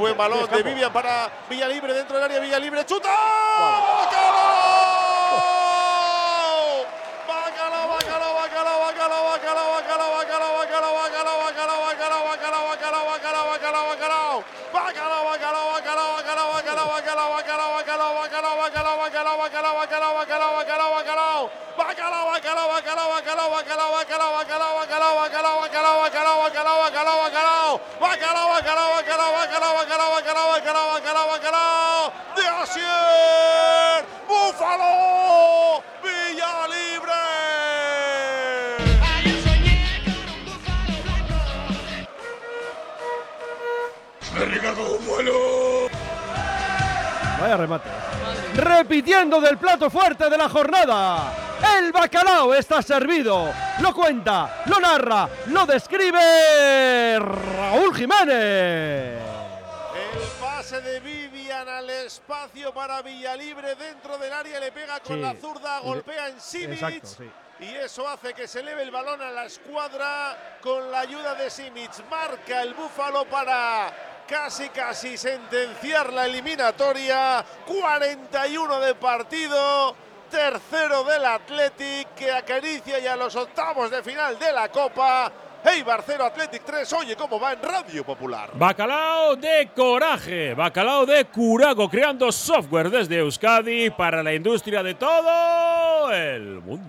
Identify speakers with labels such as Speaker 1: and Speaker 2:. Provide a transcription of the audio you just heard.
Speaker 1: buen balón de Vivian para Villalibre dentro del área. Villalibre, chuta. De Asier Búfalo Villa Libre.
Speaker 2: Ricardo Bueno.
Speaker 3: Vaya remate. Repitiendo del plato fuerte de la jornada. El bacalao está servido. Lo cuenta, lo narra, lo describe Raúl Jiménez.
Speaker 1: El pase de Vivian al espacio para Villalibre dentro del área le pega con
Speaker 3: Sí.
Speaker 1: la zurda, golpea en Simic.
Speaker 3: Exacto, sí.
Speaker 1: Y eso hace que se eleve el balón a la escuadra con la ayuda de Simic. Marca el Búfalo para casi casi sentenciar la eliminatoria. 41 de partido. Tercero del Athletic que acaricia ya los octavos de final de la Copa. Eibar 0, Athletic 3. Oye, ¿cómo va en Radio Popular?
Speaker 4: Bacalao de coraje, bacalao de curago, creando software desde Euskadi para la industria de todo el mundo.